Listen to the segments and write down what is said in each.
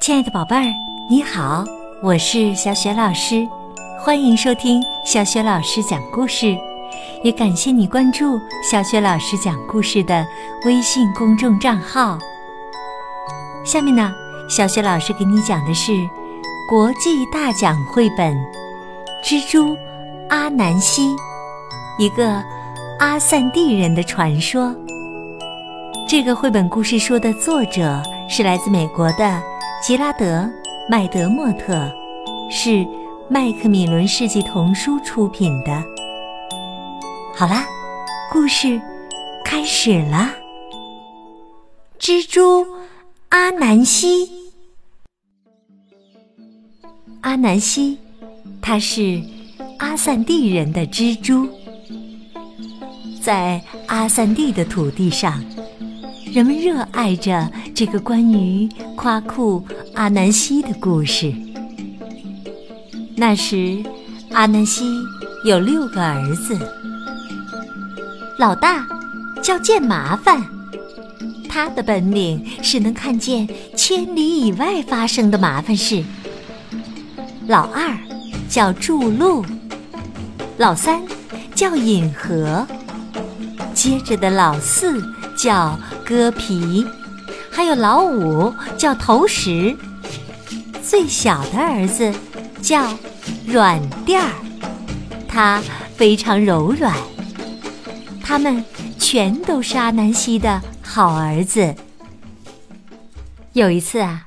亲爱的宝贝儿，你好，我是小雪老师，欢迎收听小雪老师讲故事，也感谢你关注小雪老师讲故事的微信公众账号。下面呢，小雪老师给你讲的是国际大奖绘本《蜘蛛阿南希》，一个阿散蒂人的传说。这个绘本故事书的作者是来自美国的。吉拉德·麦德莫特是麦克米伦世纪童书出品的。好啦，故事开始了。蜘蛛阿南希，阿南希，他是阿散蒂人的蜘蛛，在阿散蒂的土地上。人们热爱着这个关于夸库阿南希的故事。那时，阿南希有六个儿子，老大叫见麻烦，他的本领是能看见千里以外发生的麻烦事。老二叫筑路，老三叫引河，接着的老四叫。割皮，还有老五叫头石，最小的儿子叫软垫儿，他非常柔软。他们全都是阿南希的好儿子。有一次啊，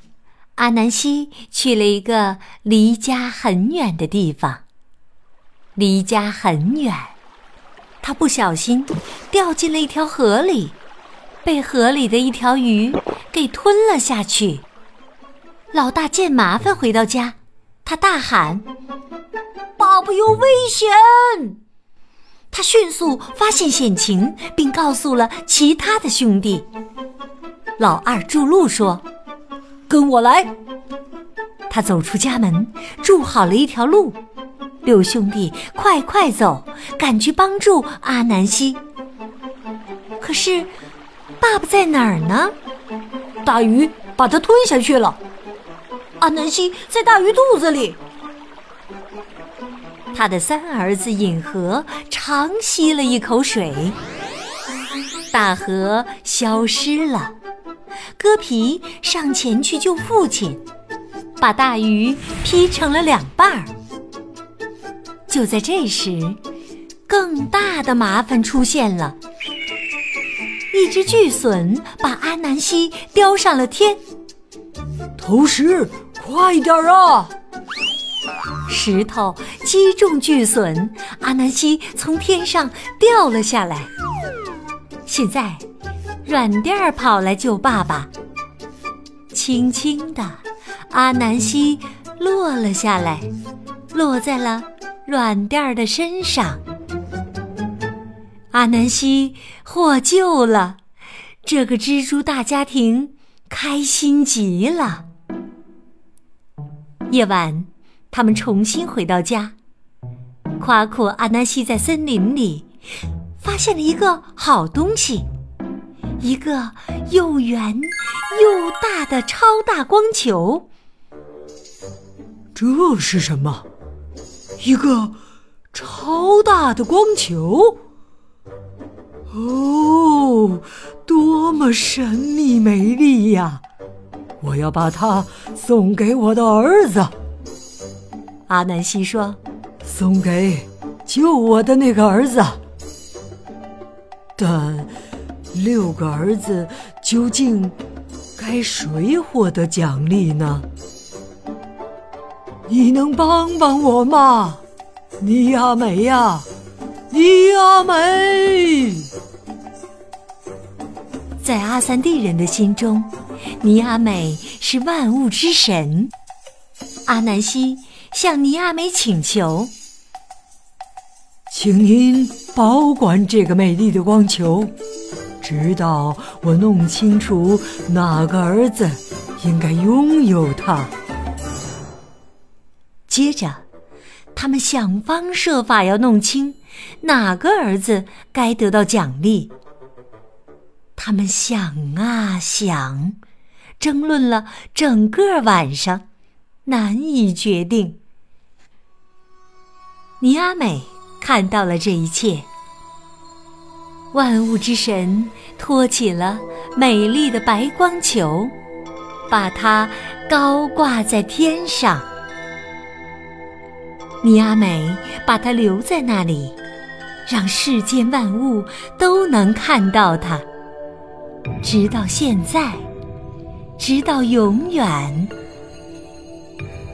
阿南希去了一个离家很远的地方，离家很远，他不小心掉进了一条河里。被河里的一条鱼给吞了下去。老大见麻烦回到家，他大喊：“爸爸有危险！”他迅速发现险情，并告诉了其他的兄弟。老二筑路说：“跟我来。”他走出家门，筑好了一条路。六兄弟快快走，赶去帮助阿南希。可是。爸爸在哪儿呢？大鱼把它吞下去了。阿南希在大鱼肚子里。他的三儿子尹和长吸了一口水，大河消失了。割皮上前去救父亲，把大鱼劈成了两半儿。就在这时，更大的麻烦出现了。一只巨隼把阿南希叼上了天。投石，快点啊！石头击中巨隼，阿南希从天上掉了下来。现在，软垫儿跑来救爸爸。轻轻的，阿南希落了下来，落在了软垫儿的身上。阿南希获救了，这个蜘蛛大家庭开心极了。夜晚，他们重新回到家。夸库阿南希在森林里发现了一个好东西，一个又圆又大的超大光球。这是什么？一个超大的光球？哦，多么神秘美丽呀！我要把它送给我的儿子。阿南希说：“送给救我的那个儿子。”但六个儿子究竟该谁获得奖励呢？你能帮帮我吗，尼亚美呀？尼亚美！在阿三蒂人的心中，尼阿美是万物之神。阿南希向尼阿美请求：“请您保管这个美丽的光球，直到我弄清楚哪个儿子应该拥有它。”接着，他们想方设法要弄清哪个儿子该得到奖励。他们想啊想，争论了整个晚上，难以决定。尼阿美看到了这一切，万物之神托起了美丽的白光球，把它高挂在天上。尼阿美把它留在那里，让世间万物都能看到它，直到现在，直到永远。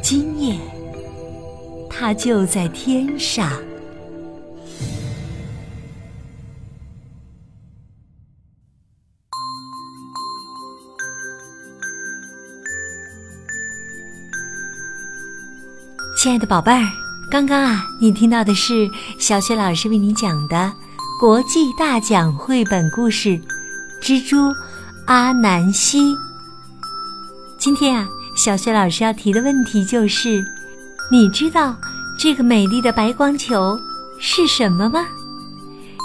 今夜，它就在天上。亲爱的宝贝儿。刚刚啊，你听到的是小雪老师为你讲的国际大奖绘本故事《蜘蛛阿南西》。今天啊，小雪老师要提的问题就是：你知道这个美丽的白光球是什么吗？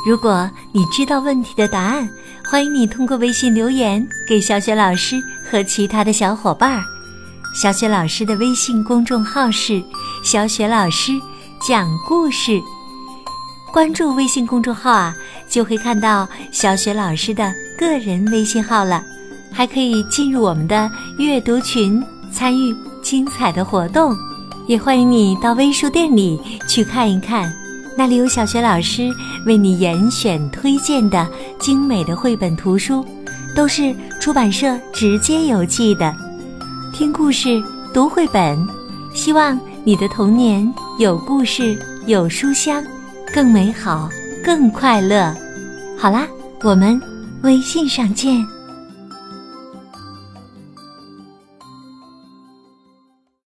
如果你知道问题的答案，欢迎你通过微信留言给小雪老师和其他的小伙伴儿。小雪老师的微信公众号是“小雪老师讲故事”，关注微信公众号啊，就会看到小雪老师的个人微信号了，还可以进入我们的阅读群，参与精彩的活动。也欢迎你到微书店里去看一看，那里有小雪老师为你严选推荐的精美的绘本图书，都是出版社直接邮寄的。听故事，读绘本，希望你的童年有故事，有书香，更美好，更快乐。好啦，我们微信上见。